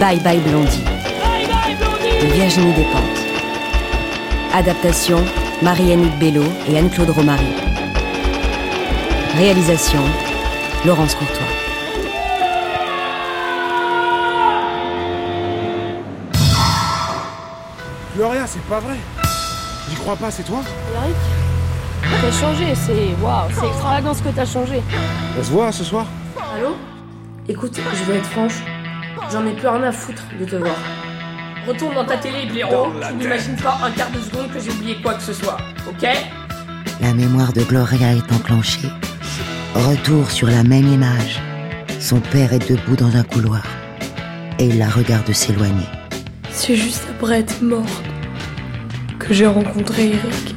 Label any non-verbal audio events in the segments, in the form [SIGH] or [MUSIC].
Bye Bye Blondie de Virginie Despentes. Adaptation Marie-Anne Bello et Anne-Claude Romary. Réalisation Laurence Courtois. Gloria, c'est pas vrai. J'y crois pas, c'est toi Eric, t'as changé, c'est waouh, c'est extravagant ce que t'as changé. On se voit ce soir Allô? Écoute, je vais être franche, j'en ai plus rien à foutre de te voir. Retourne dans ta télé, blaireau. Tu n'imagines pas un quart de seconde que j'ai oublié quoi que ce soit, ok? La mémoire de Gloria est enclenchée. Retour sur la même image. Son père est debout dans un couloir et il la regarde s'éloigner. C'est juste après être mort que j'ai rencontré Eric.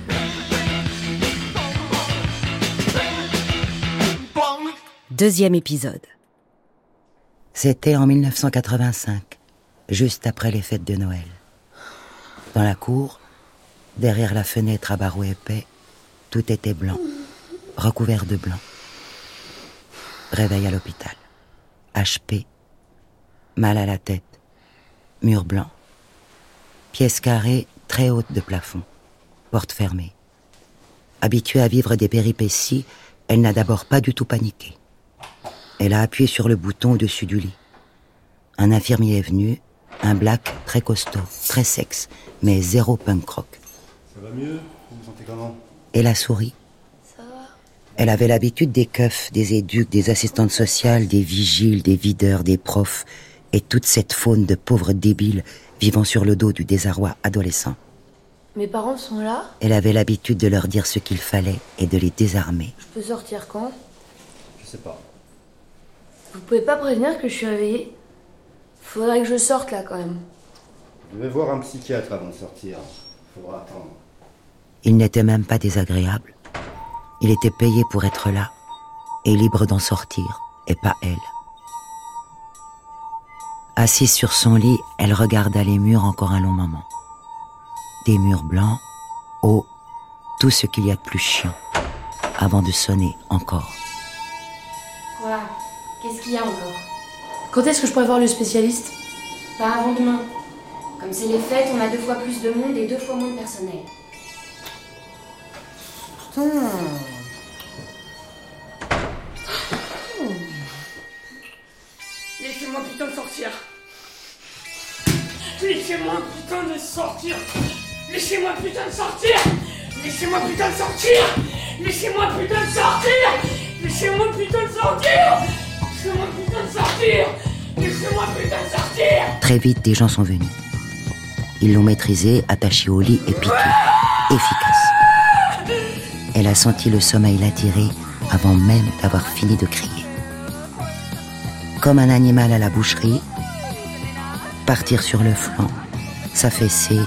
Deuxième épisode. C'était en 1985, juste après les fêtes de Noël. Dans la cour, derrière la fenêtre à barreaux épais, tout était blanc, recouvert de blanc. Réveil à l'hôpital. HP. Mal à la tête. Mur blanc. Pièce carrée très haute de plafond. Porte fermée. Habituée à vivre des péripéties, elle n'a d'abord pas du tout paniqué. Elle a appuyé sur le bouton au-dessus du lit. Un infirmier est venu, un black très costaud, très sexe, mais zéro punk rock. Ça va mieux? Vous vous sentez comment? Elle a souri. Elle avait l'habitude des keufs, des éduques, des assistantes sociales, des vigiles, des videurs, des profs, et toute cette faune de pauvres débiles vivant sur le dos du désarroi adolescent. Mes parents sont là? Elle avait l'habitude de leur dire ce qu'il fallait et de les désarmer. Je peux sortir quand? Je sais pas. Vous pouvez pas prévenir que je suis réveillée Faudrait que je sorte là quand même. Je vais voir un psychiatre avant de sortir. Faudra attendre. Il n'était même pas désagréable. Il était payé pour être là et libre d'en sortir, et pas elle. Assise sur son lit, elle regarda les murs encore un long moment. Des murs blancs, hauts, tout ce qu'il y a de plus chiant, avant de sonner encore. Qu'est-ce qu'il y a encore? Quand est-ce que je pourrais voir le spécialiste? Pas avant demain. Comme c'est les fêtes, on a deux fois plus de monde et deux fois moins de personnel. Laissez-moi putain de sortir. Laissez-moi putain de sortir. Laissez-moi putain de sortir. Laissez-moi putain de sortir. Laissez-moi putain de sortir. Laissez-moi putain de sortir. Très vite, des gens sont venus. Ils l'ont maîtrisée, attachée au lit et piquée. Efficace. Elle a senti le sommeil l'attirer avant même d'avoir fini de crier. Comme un animal à la boucherie, partir sur le flanc, s'affaisser,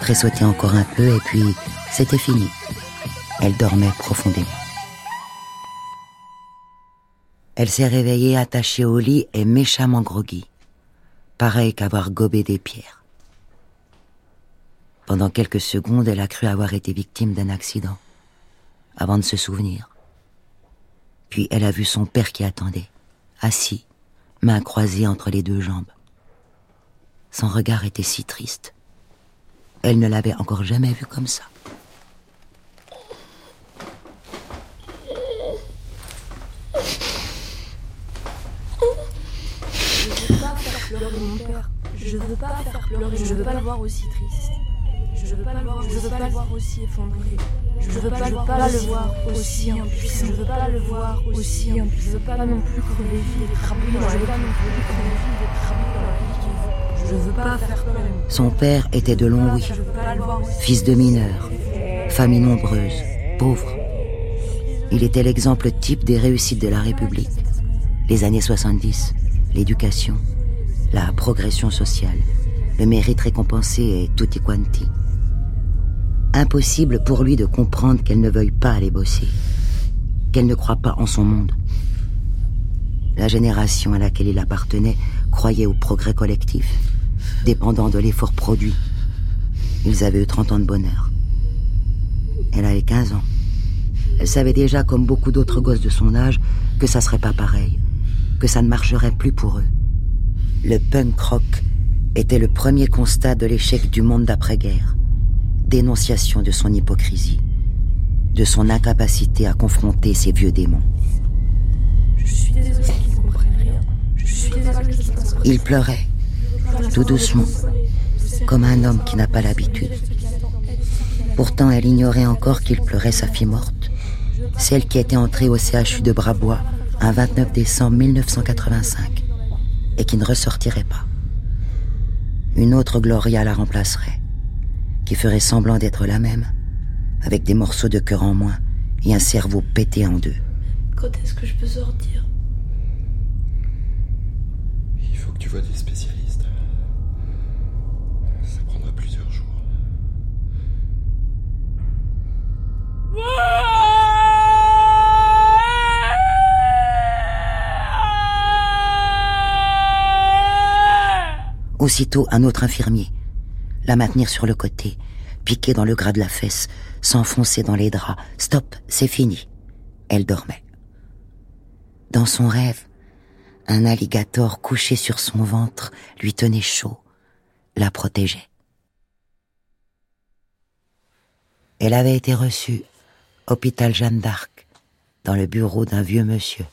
tressauter encore un peu et puis c'était fini. Elle dormait profondément. Elle s'est réveillée attachée au lit et méchamment groggy, pareil qu'avoir gobé des pierres. Pendant quelques secondes, elle a cru avoir été victime d'un accident, avant de se souvenir. Puis elle a vu son père qui attendait, assis, mains croisées entre les deux jambes. Son regard était si triste. Elle ne l'avait encore jamais vu comme ça. Je veux pas faire pleurer, je veux pas le voir aussi triste. Je veux pas le voir, je veux pas le voir aussi effondré. Je veux pas, je veux pas le voir aussi impuissant. Je veux pas le voir aussi impuissant. Je veux pas non plus crever vide et cramer dans Je veux pas non plus crever vide et cramer dans la pique. Je veux pas faire pleurer. Son père était de Longwy, fils de mineur, famille nombreuse, pauvre. Il était l'exemple type des réussites de la République. Les années 70, l'éducation, la progression sociale, le mérite récompensé et tutti quanti. Impossible pour lui de comprendre qu'elle ne veuille pas aller bosser, qu'elle ne croit pas en son monde. La génération à laquelle il appartenait croyait au progrès collectif, dépendant de l'effort produit. Ils avaient eu 30 ans de bonheur. Elle avait 15 ans. Elle savait déjà, comme beaucoup d'autres gosses de son âge, que ça serait pas pareil, que ça ne marcherait plus pour eux. Le punk rock était le premier constat de l'échec du monde d'après-guerre, dénonciation de son hypocrisie, de son incapacité à confronter ses vieux démons. Je suis désolée qu'ils comprennent rien. Je suis désolée qu'ils pensent Il pleurait, tout doucement, comme un homme qui n'a pas l'habitude. Pourtant, elle ignorait encore qu'il pleurait sa fille morte, celle qui était entrée au CHU de Brabois un 29 décembre 1985 et qui ne ressortirait pas. Une autre Gloria la remplacerait, qui ferait semblant d'être la même, avec des morceaux de cœur en moins et un cerveau pété en deux. Quand est-ce que je peux sortir? Il faut que tu vois des spécialistes. Ça prendra plusieurs jours. Aussitôt, un autre infirmier, la maintenir sur le côté, piquer dans le gras de la fesse, s'enfoncer dans les draps. Stop, c'est fini. Elle dormait. Dans son rêve, un alligator couché sur son ventre lui tenait chaud, la protégeait. Elle avait été reçue, hôpital Jeanne d'Arc, dans le bureau d'un vieux monsieur.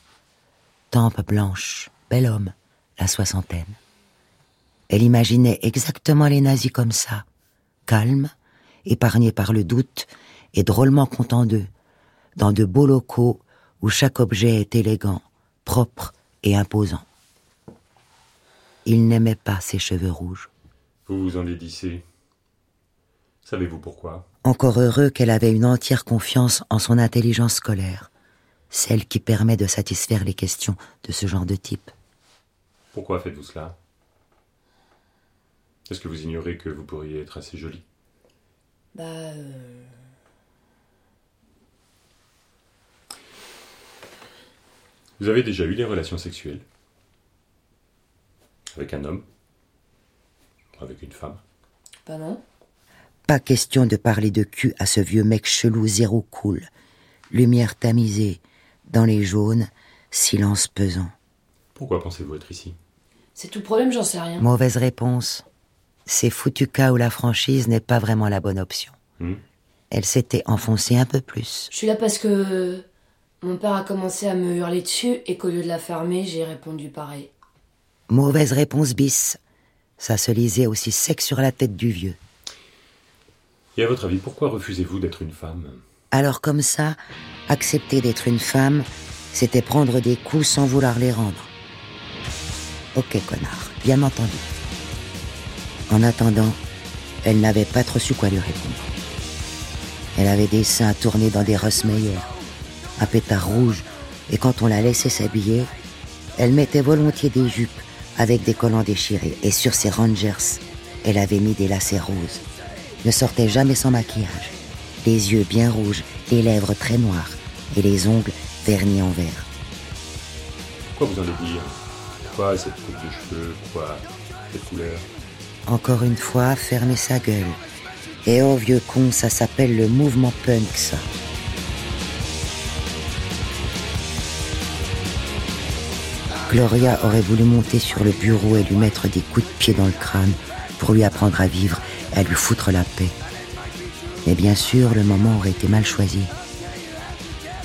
Tempe blanche, bel homme, la soixantaine. Elle imaginait exactement les nazis comme ça, calmes, épargnés par le doute et drôlement contents d'eux, dans de beaux locaux où chaque objet est élégant, propre et imposant. Il n'aimait pas ses cheveux rouges. Vous vous en dédissez. Savez-vous pourquoi? Encore heureux qu'elle avait une entière confiance en son intelligence scolaire, celle qui permet de satisfaire les questions de ce genre de type. Pourquoi faites-vous cela? Est-ce que vous ignorez que vous pourriez être assez jolie? Bah. euh, Vous avez déjà eu des relations sexuelles? Avec un homme? Avec une femme? Bah non. Pas question de parler de cul à ce vieux mec chelou zéro cool. Lumière tamisée, dans les jaunes, silence pesant. Pourquoi pensez-vous être ici? C'est tout le problème, j'en sais rien. Mauvaise réponse. Ces foutus cas où la franchise n'est pas vraiment la bonne option. Hmm Elle s'était enfoncée un peu plus. Je suis là parce que mon père a commencé à me hurler dessus et qu'au lieu de la fermer, j'ai répondu pareil. Mauvaise réponse bis. Ça se lisait aussi sec sur la tête du vieux. Et à votre avis, pourquoi refusez-vous d'être une femme? Alors comme ça, accepter d'être une femme, c'était prendre des coups sans vouloir les rendre. Ok, connard, bien entendu. En attendant, elle n'avait pas trop su quoi lui répondre. Elle avait des seins tournés dans des Rossmeyer, un pétard rouge, et quand on la laissait s'habiller, elle mettait volontiers des jupes avec des collants déchirés, et sur ses rangers, elle avait mis des lacets roses. Ne sortait jamais sans maquillage, les yeux bien rouges, les lèvres très noires, et les ongles vernis en vert. Pourquoi vous en dire Pourquoi cette coupe de cheveux? Pourquoi cette couleur? Encore une fois, fermer sa gueule. Et oh vieux con, ça s'appelle le mouvement punk, ça. Gloria aurait voulu monter sur le bureau et lui mettre des coups de pied dans le crâne pour lui apprendre à vivre et à lui foutre la paix. Mais bien sûr, le moment aurait été mal choisi.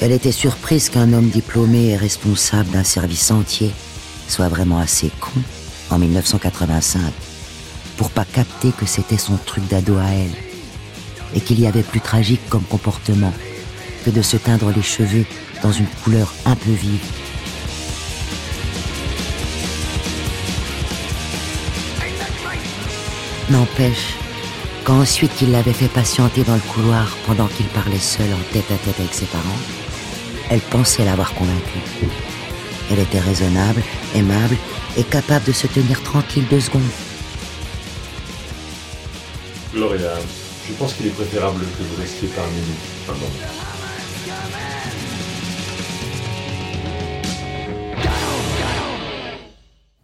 Elle était surprise qu'un homme diplômé et responsable d'un service entier soit vraiment assez con en 1985 pour pas capter que c'était son truc d'ado à elle et qu'il y avait plus tragique comme comportement que de se teindre les cheveux dans une couleur un peu vive. N'empêche, quand ensuite il l'avait fait patienter dans le couloir pendant qu'il parlait seul en tête à tête avec ses parents, elle pensait l'avoir convaincu. Elle était raisonnable, aimable et capable de se tenir tranquille deux secondes. Gloria, je pense qu'il est préférable que vous restiez parmi nous un.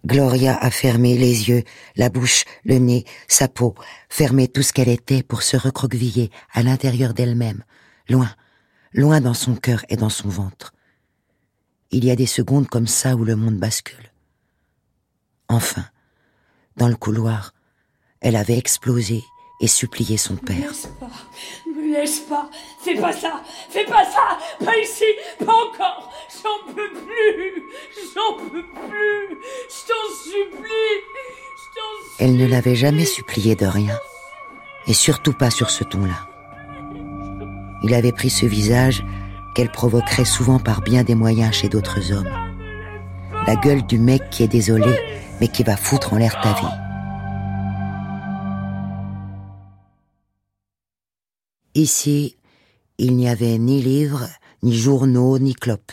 Gloria a fermé les yeux, la bouche, le nez, sa peau, fermé tout ce qu'elle était pour se recroqueviller à l'intérieur d'elle-même, loin, loin dans son cœur et dans son ventre. Il y a des secondes comme ça où le monde bascule. Enfin, dans le couloir, Elle avait explosé et supplié son père. Laisse pas, me laisse pas, fais pas ça, fais pas ça, pas ici, pas encore, j'en peux plus, j'en peux plus, je t'en supplie, je t'en Elle ne l'avait jamais supplié de rien, et surtout pas sur ce ton-là. Il avait pris ce visage qu'elle provoquerait souvent par bien des moyens chez d'autres hommes. La gueule du mec qui est désolé, mais qui va foutre en l'air ta vie. Ici, il n'y avait ni livres, ni journaux, ni clopes.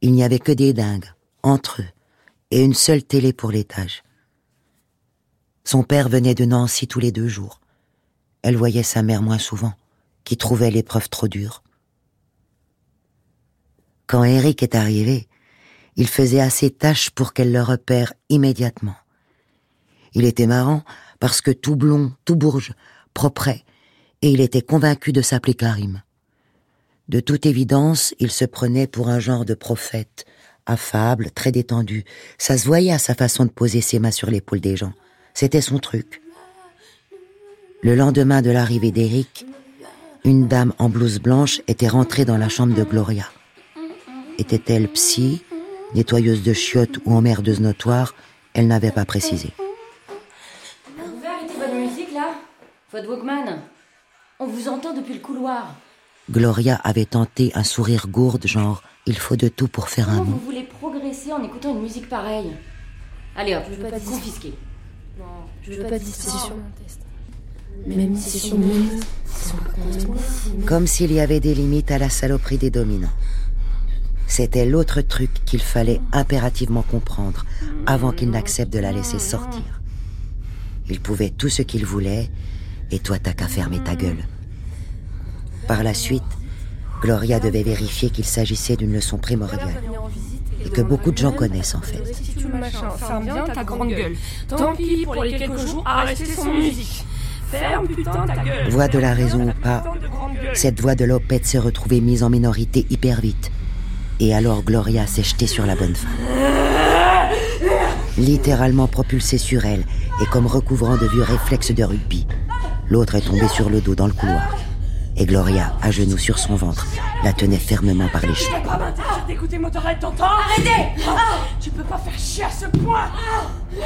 Il n'y avait que des dingues, entre eux, et une seule télé pour l'étage. Son père venait de Nancy tous les deux jours. Elle voyait sa mère moins souvent, qui trouvait l'épreuve trop dure. Quand Eric est arrivé, il faisait assez tâche pour qu'elle le repère immédiatement. Il était marrant parce que tout blond, tout bourge, propret, et il était convaincu de s'appeler Karim. De toute évidence, il se prenait pour un genre de prophète, affable, très détendu. Ça se voyait à sa façon de poser ses mains sur l'épaule des gens. C'était son truc. Le lendemain de l'arrivée d'Eric, une dame en blouse blanche était rentrée dans la chambre de Gloria. Était-elle psy, nettoyeuse de chiottes ou emmerdeuse notoire? Elle n'avait pas précisé. Musique là Walkman On vous entend depuis le couloir. Gloria avait tenté un sourire gourde, genre il faut de tout pour faire un Comment mot. vous voulez progresser en écoutant une musique pareille? Allez hop, Je veux pas dire- confisqué. Je veux pas de discussion. Même si fou. Comme s'il y avait des limites à la saloperie des dominants. C'était l'autre truc qu'il fallait impérativement comprendre avant qu'il n'accepte de la laisser sortir. Il pouvait tout ce qu'il voulait, et toi t'as qu'à fermer ta gueule. Par la suite, Gloria devait vérifier qu'il s'agissait d'une leçon primordiale, et que beaucoup de gens connaissent en fait. Si tu le machin, ferme bien ta grande gueule. Tant pis pour les quelques jours à rester sans musique. Ferme putain ta gueule. Voix de la raison ou pas, cette voix de Lopette s'est retrouvée mise en minorité hyper vite. Et alors Gloria s'est jetée sur la bonne femme. Littéralement propulsée sur elle et comme recouvrant de vieux réflexes de rugby. L'autre est tombée sur le dos dans le couloir. Et Gloria, à genoux sur son ventre, la tenait fermement par les cheveux. pas m'interdire d'écouter Motorhead, t'entends Arrêtez Tu peux pas faire chier à ce point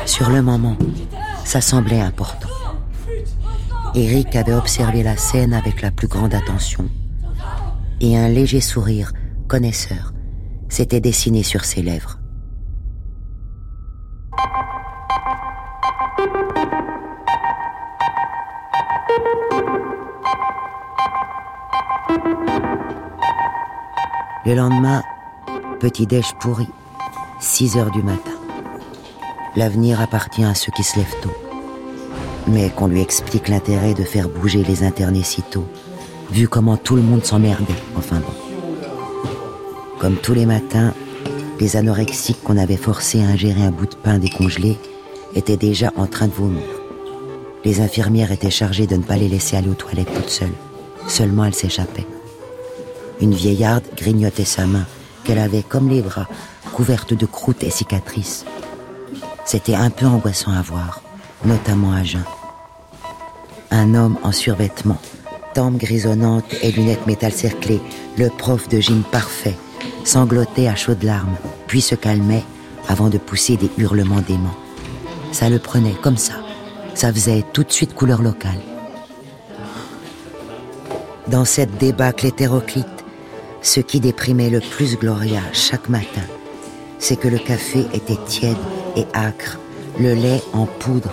Sur le moment, ça semblait important. Eric avait observé la scène avec la plus grande attention. Et un léger sourire, connaisseur, s'était dessiné sur ses lèvres. Le lendemain, petit déj pourri, 6 heures du matin. L'avenir appartient à ceux qui se lèvent tôt. Mais qu'on lui explique l'intérêt de faire bouger les internés si tôt, vu comment tout le monde s'emmerdait, enfin bon. Comme tous les matins, les anorexiques qu'on avait forcés à ingérer un bout de pain décongelé étaient déjà en train de vomir. Les infirmières étaient chargées de ne pas les laisser aller aux toilettes toutes seules. Seulement elles s'échappaient. Une vieillarde grignotait sa main, qu'elle avait comme les bras, couverte de croûtes et cicatrices. C'était un peu angoissant à voir, notamment à jeun. Un homme en survêtement, tempes grisonnantes et lunettes métal cerclées, le prof de gym parfait, sanglotait à chaudes larmes, puis se calmait avant de pousser des hurlements d'aimant. Ça le prenait comme ça. Ça faisait tout de suite couleur locale. Dans cette débâcle hétéroclite, ce qui déprimait le plus Gloria chaque matin, c'est que le café était tiède et âcre, le lait en poudre,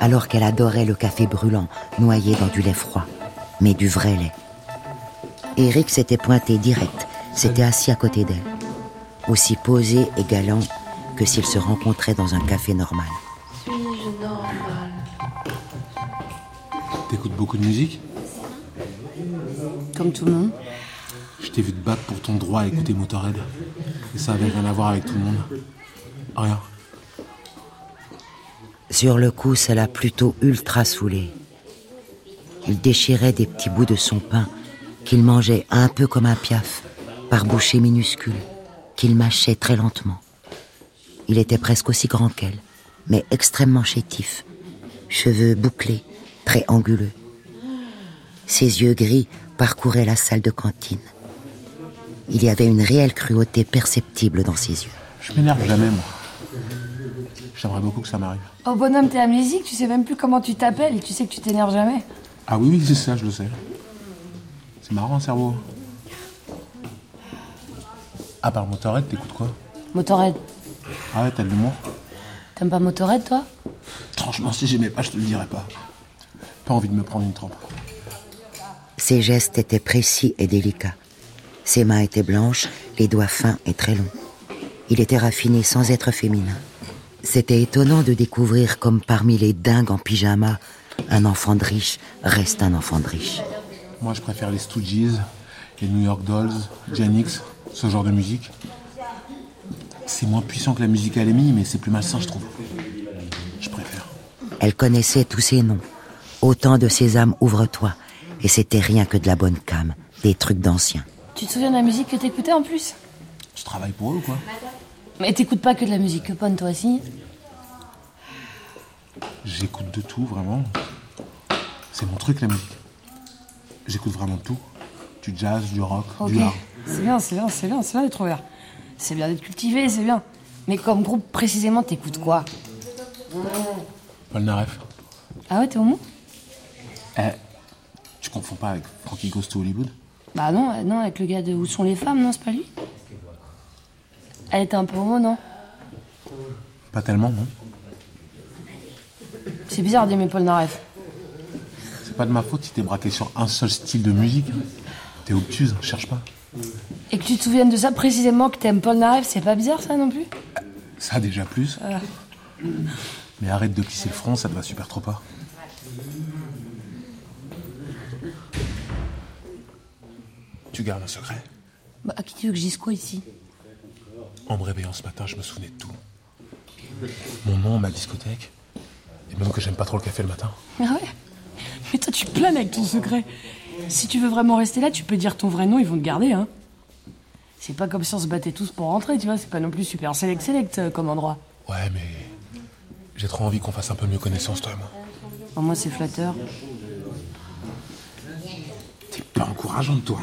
alors qu'elle adorait le café brûlant, noyé dans du lait froid, mais du vrai lait. Eric s'était pointé direct, s'était assis à côté d'elle, aussi posé et galant que s'ils se rencontraient dans un café normal. Suis-je normal T'écoutes beaucoup de musique? Comme tout le monde. T'ai vu te battre pour ton droit à écouter Motorhead. Ça avait rien à voir avec tout le monde. Rien. Sur le coup, ça l'a plutôt ultra saoulé. Il déchirait des petits bouts de son pain qu'il mangeait un peu comme un piaf, par bouchées minuscules, qu'il mâchait très lentement. Il était presque aussi grand qu'elle, mais extrêmement chétif. cheveux bouclés, très anguleux. Ses yeux gris parcouraient la salle de cantine. Il y avait une réelle cruauté perceptible dans ses yeux. Je m'énerve jamais, moi. J'aimerais beaucoup que ça m'arrive. Oh bonhomme, t'es amnésique, tu sais même plus comment tu t'appelles et tu sais que tu t'énerves jamais. Ah oui, oui, c'est ça, je le sais. C'est marrant, un cerveau. À part Motorhead, t'écoutes quoi? Motorhead. Ah ouais, t'as de l'humour? T'aimes pas Motorhead, toi? Franchement, si j'aimais pas, je te le dirais pas. Pas envie de me prendre une trempe. Ses gestes étaient précis et délicats. Ses mains étaient blanches, les doigts fins et très longs. Il était raffiné sans être féminin. C'était étonnant de découvrir comme parmi les dingues en pyjama, un enfant de riche reste un enfant de riche. Moi, je préfère les Stooges, les New York Dolls, Janix, ce genre de musique. C'est moins puissant que la musique à mais c'est plus malsain, je trouve. Je préfère. Elle connaissait tous ces noms. Autant de sésame, ouvre-toi. Et c'était rien que de la bonne cam, des trucs d'anciens. Tu te souviens de la musique que t'écoutais en plus? Tu travailles pour eux ou quoi Mais t'écoutes pas que de la musique Pon, toi aussi? J'écoute de tout, vraiment. C'est mon truc, la musique. J'écoute vraiment tout. Du jazz, du rock, du hard. C'est bien, c'est bien, c'est bien, c'est bien d'être ouvert. C'est bien d'être cultivé, c'est bien. Mais comme groupe, précisément, t'écoutes quoi? Paul Naref. Ah ouais, t'es homo Eh, tu confonds pas avec Frankie Goes to Hollywood? Bah non, euh, non, avec le gars de Où sont les femmes, non, c'est pas lui Elle était un peu homo, non Pas tellement, non C'est bizarre d'aimer Paul Naref. C'est pas de ma faute si t'es braqué sur un seul style de musique. T'es obtuse, cherche pas. Et que tu te souviennes de ça précisément, que t'aimes Paul Naref, c'est pas bizarre ça non plus Ça, déjà plus. Ah. Mais arrête de plisser le front, ça te va super trop pas. Tu gardes un secret Bah, à qui tu veux que je dise quoi ici En me réveillant ce matin, je me souvenais de tout. Mon nom, ma discothèque. Et même que j'aime pas trop le café le matin. Ah ouais Mais toi, tu planes avec ton secret. Si tu veux vraiment rester là, tu peux dire ton vrai nom, ils vont te garder, hein. C'est pas comme si on se battait tous pour rentrer, tu vois, c'est pas non plus super select select euh, comme endroit. Ouais, mais. J'ai trop envie qu'on fasse un peu mieux connaissance, toi et moi. Bon, moi, c'est flatteur. T'es pas encourageante, toi.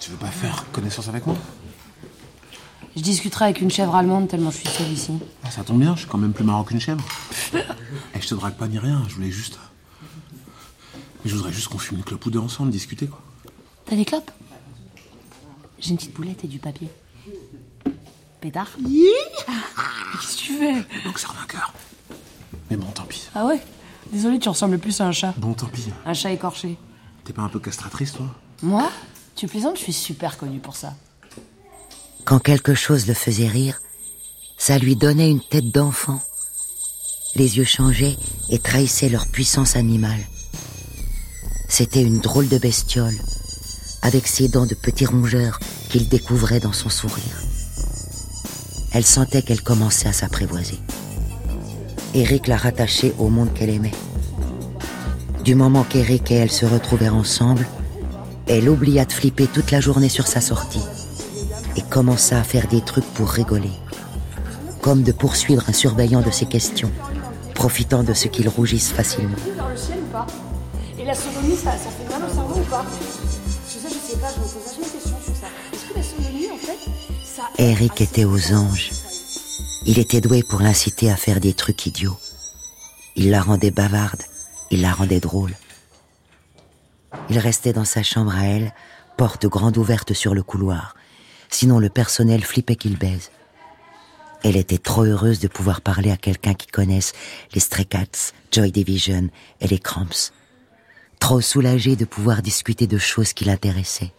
Tu veux pas faire connaissance avec moi? Je discuterai avec une chèvre allemande tellement je suis seule ici. Ah, Ça tombe bien, je suis quand même plus marrant qu'une chèvre. Et je te drague pas ni rien, je voulais juste. Mais je voudrais juste qu'on fume une clope ou deux ensemble, discuter, quoi. T'as des clopes? J'ai une petite boulette et du papier. Pétard? Qu'est-ce que tu fais? Donc ça un cœur. Mais bon, tant pis. Ah ouais? Désolé, tu ressembles plus à un chat. Bon, tant pis. Un chat écorché. T'es pas un peu castratrice, toi? Moi? Tu plaisantes, je suis super connue pour ça. Quand quelque chose le faisait rire, ça lui donnait une tête d'enfant. Les yeux changeaient et trahissaient leur puissance animale. C'était une drôle de bestiole, avec ses dents de petits rongeurs qu'il découvrait dans son sourire. Elle sentait qu'elle commençait à s'apprivoiser. Eric la rattachait au monde qu'elle aimait. Du moment qu'Eric et elle se retrouvèrent ensemble, elle oublia de flipper toute la journée sur sa sortie et commença à faire des trucs pour rigoler, comme de poursuivre un surveillant de ses questions, profitant de ce qu'il rougisse facilement. Vers le ciel ou pas? Et la sodomie, ça, ça fait mal au cerveau ou pas? Je sais, je sais pas, je me pose vachement de questions sur ça. Est-ce que la sodomie, en fait, ça... Eric était aux anges. Il était doué pour l'inciter à faire des trucs idiots. Il la rendait bavarde, il la rendait drôle. Il restait dans sa chambre à elle, porte grande ouverte sur le couloir. Sinon le personnel flippait qu'il baise. Elle était trop heureuse de pouvoir parler à quelqu'un qui connaisse les Stray Cats, Joy Division et les Cramps. Trop soulagée de pouvoir discuter de choses qui l'intéressaient.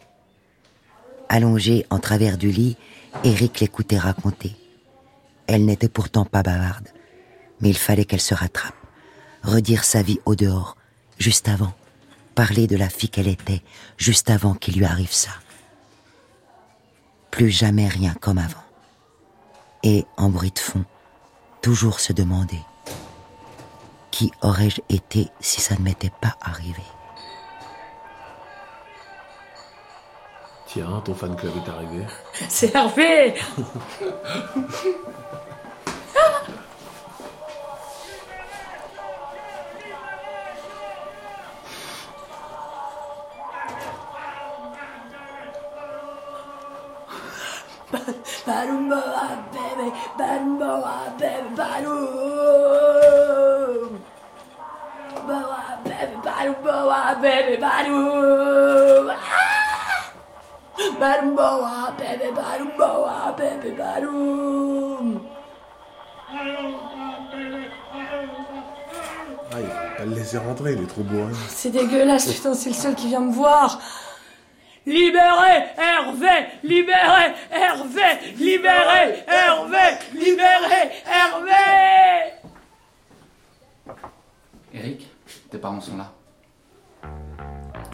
Allongée en travers du lit, Eric l'écoutait raconter. Elle n'était pourtant pas bavarde, mais il fallait qu'elle se rattrape, redire sa vie au dehors, juste avant, parler de la fille qu'elle était, juste avant qu'il lui arrive ça. Plus jamais rien comme avant. Et, en bruit de fond, toujours se demander qui aurais-je été si ça ne m'était pas arrivé? Tiens, ton fan club est arrivé. C'est Hervé [LAUGHS] baby, balloon boa, baby, balloon. Boa, baby, balloon boa, baby, balloon. Ah! Balloon boa, baby, balloon boa, baby, balloon. Ah, il faut pas le laisser rentrer, il est trop bourré. C'est dégueulasse, putain, c'est le seul qui vient me voir. Libérez Hervé Libérez Hervé Libérez Hervé Libérez Hervé Eric, tes parents sont là.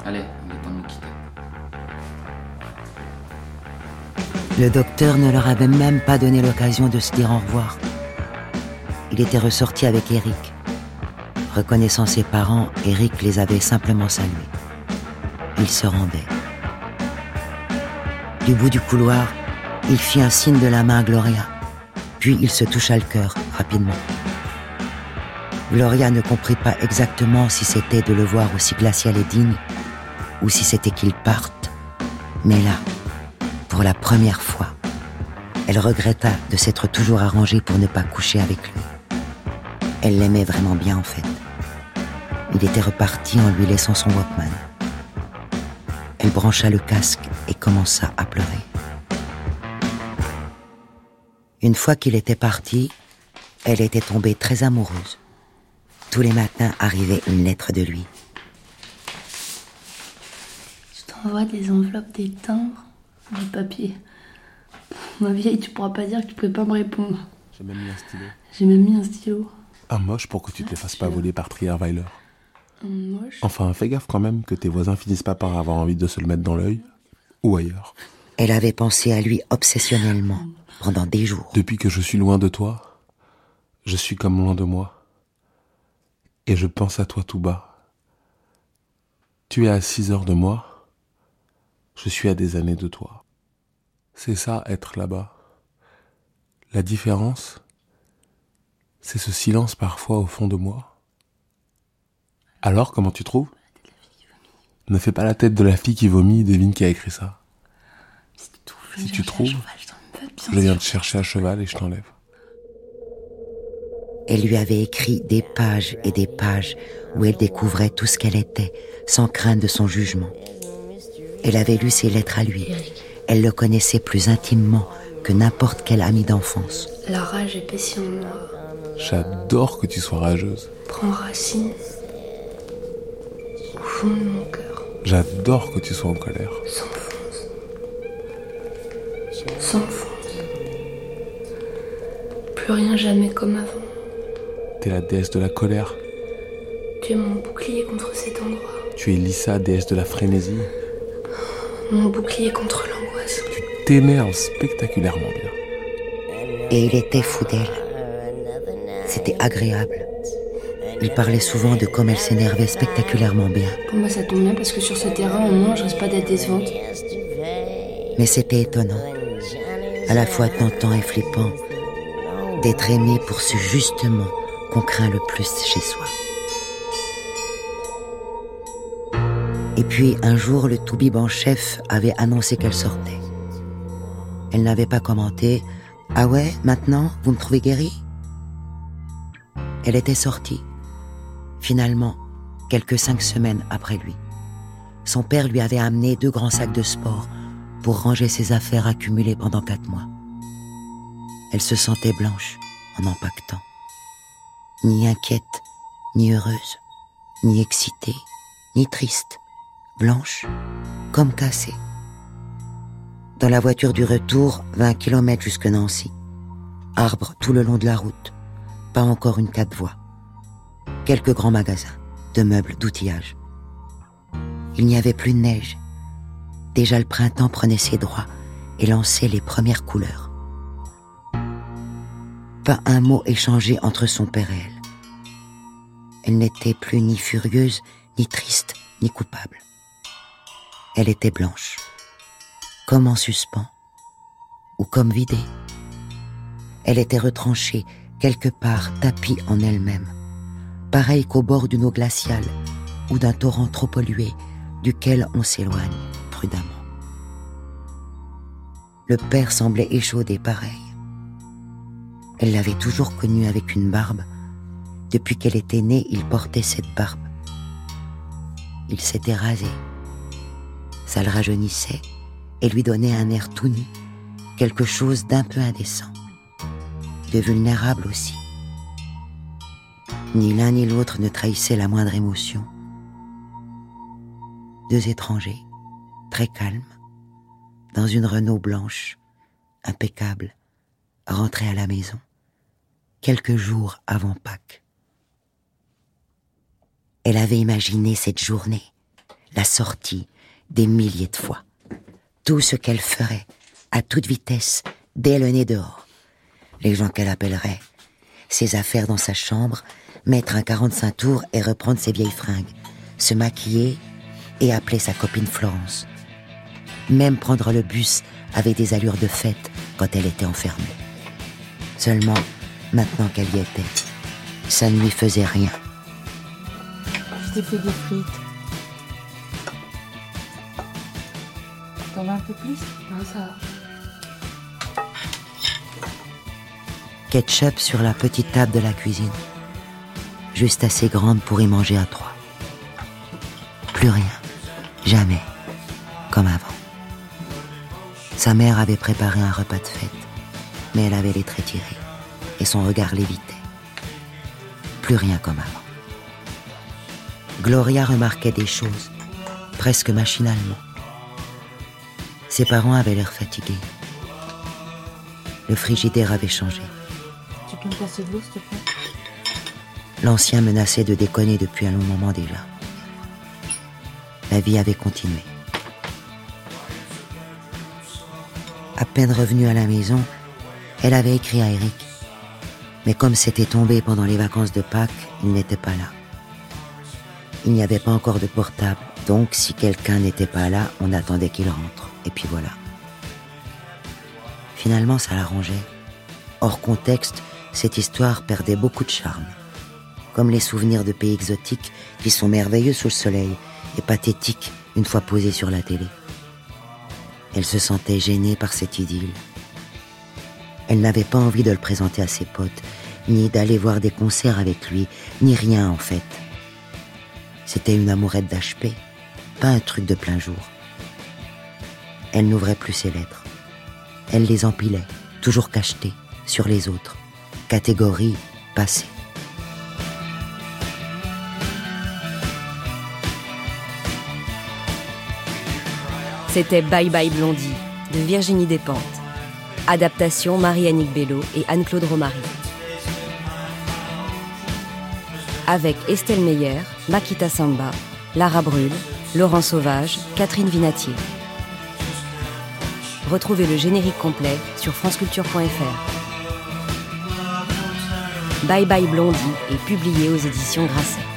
Allez, il est temps de nous quitter. Le docteur ne leur avait même pas donné l'occasion de se dire au revoir. Il était ressorti avec Eric. Reconnaissant ses parents, Eric les avait simplement salués. Il se rendait. Du bout du couloir, il fit un signe de la main à Gloria. Puis il se toucha le cœur rapidement. Gloria ne comprit pas exactement si c'était de le voir aussi glacial et digne, ou si c'était qu'il parte. Mais là, pour la première fois, elle regretta de s'être toujours arrangée pour ne pas coucher avec lui. Elle l'aimait vraiment bien en fait. Il était reparti en lui laissant son Walkman. Elle brancha le casque et commença à pleurer. Une fois qu'il était parti, elle était tombée très amoureuse. Tous les matins arrivait une lettre de lui. Je t'envoie des enveloppes, des timbres, du papier. Ma vieille, tu pourras pas dire que tu peux pas me répondre. J'ai même mis un stylo. J'ai même mis un stylo. Un moche pour que tu te les fasses pas voler par Trierweiler. Moche. Enfin, fais gaffe quand même que tes voisins finissent pas par avoir envie de se le mettre dans l'œil. Ou ailleurs. Elle avait pensé à lui obsessionnellement pendant des jours. Depuis que je suis loin de toi, je suis comme loin de moi. Et je pense à toi tout bas. Tu es à six heures de moi. Je suis à des années de toi. C'est ça, être là-bas. La différence, c'est ce silence parfois au fond de moi. Alors, comment tu trouves? Ne fais pas la tête de la fille qui vomit, devine qui a écrit ça. Si tu trouves, je viens te chercher à cheval et je t'enlève. Elle lui avait écrit des pages et des pages où elle découvrait tout ce qu'elle était, sans crainte de son jugement. Elle avait lu ses lettres à lui. Elle le connaissait plus intimement que n'importe quel ami d'enfance. La rage épaissit en moi, J'adore que tu sois rageuse. prend racine fond de mon cœur, J'adore que tu sois en colère. s'enfonce, s'enfonce. Plus rien jamais comme avant. T'es la déesse de la colère. Tu es mon bouclier contre cet endroit, Tu es Lisa, déesse de la frénésie. mon bouclier contre l'angoisse. Tu t'énerves spectaculairement bien. Et il était fou d'elle. C'était agréable. Il parlait souvent de comme elle s'énervait spectaculairement bien. Pour moi, ça tombe bien parce que sur ce terrain, au moins, je risque pas d'être décevante. Mais c'était étonnant, à la fois tentant et flippant, d'être aimé pour ce justement qu'on craint le plus chez soi. Et puis un jour, le toubib en chef avait annoncé qu'elle sortait. Elle n'avait pas commenté Ah ouais, maintenant, vous me trouvez guéri Elle était sortie, finalement, quelques cinq semaines après lui. Son père lui avait amené deux grands sacs de sport pour ranger ses affaires accumulées pendant quatre mois. Elle se sentait blanche en empaquetant. Ni inquiète, ni heureuse, ni excitée, ni triste. Blanche, comme cassée. Dans la voiture du retour, 20 kilomètres jusque Nancy. Arbres tout le long de la route. Pas encore une quatre voies. Quelques grands magasins, de meubles, d'outillage. Il n'y avait plus de neige. Déjà le printemps prenait ses droits et lançait les premières couleurs. Pas un mot échangé entre son père et elle. Elle n'était plus ni furieuse, ni triste, ni coupable. Elle était blanche, comme en suspens, ou comme vidée. Elle était retranchée, quelque part tapie en elle-même, pareille qu'au bord d'une eau glaciale ou d'un torrent trop pollué duquel on s'éloigne prudemment. Le père semblait échaudé pareil. Elle l'avait toujours connu avec une barbe. Depuis qu'elle était née, il portait cette barbe. Il s'était rasé. Ça le rajeunissait et lui donnait un air tout nu, quelque chose d'un peu indécent, de vulnérable aussi. Ni l'un ni l'autre ne trahissait la moindre émotion. Deux étrangers, très calmes, dans une Renault blanche, impeccable, rentraient à la maison, quelques jours avant Pâques. Elle avait imaginé cette journée, la sortie, des milliers de fois. Tout ce qu'elle ferait, à toute vitesse, dès le nez dehors. Les gens qu'elle appellerait, ses affaires dans sa chambre, mettre un 45 tours et reprendre ses vieilles fringues, se maquiller et appeler sa copine Florence. Même prendre le bus avait des allures de fête quand elle était enfermée. Seulement, maintenant qu'elle y était, ça ne lui faisait rien. Je t'ai fait des frites. T'en veux un peu plus? Non, ça va. Ketchup sur la petite table de la cuisine. Juste assez grande pour y manger à trois. Plus rien. Jamais. Comme avant. Sa mère avait préparé un repas de fête, mais elle avait les traits tirés et son regard l'évitait. Plus rien comme avant. Gloria remarquait des choses, presque machinalement. Ses parents avaient l'air fatigués. Le frigidaire avait changé. Tu peux me passer de l'eau, s'il L'ancien menaçait de déconner depuis un long moment déjà. La vie avait continué. À peine revenue à la maison, elle avait écrit à Eric. Mais comme c'était tombé pendant les vacances de Pâques, il n'était pas là. Il n'y avait pas encore de portable, donc si quelqu'un n'était pas là, on attendait qu'il rentre. Et puis voilà. Finalement, ça l'arrangeait. Hors contexte, cette histoire perdait beaucoup de charme. Comme les souvenirs de pays exotiques qui sont merveilleux sous le soleil et pathétiques une fois posés sur la télé. Elle se sentait gênée par cette idylle. Elle n'avait pas envie de le présenter à ses potes, ni d'aller voir des concerts avec lui, ni rien en fait. C'était une amourette d'HP, pas un truc de plein jour. Elle n'ouvrait plus ses lettres. Elle les empilait, toujours cachetées, sur les autres. Catégorie passée. C'était Bye Bye Blondie de Virginie Despentes. Adaptation Marie-Annick Bello et Anne-Claude Romary. Avec Estelle Meyer, Makita Samba, Lara Brûle, Laurent Sauvage, Catherine Vinatier. Retrouvez le générique complet sur franceculture.fr. Bye Bye Blondie est publié aux éditions Grasset.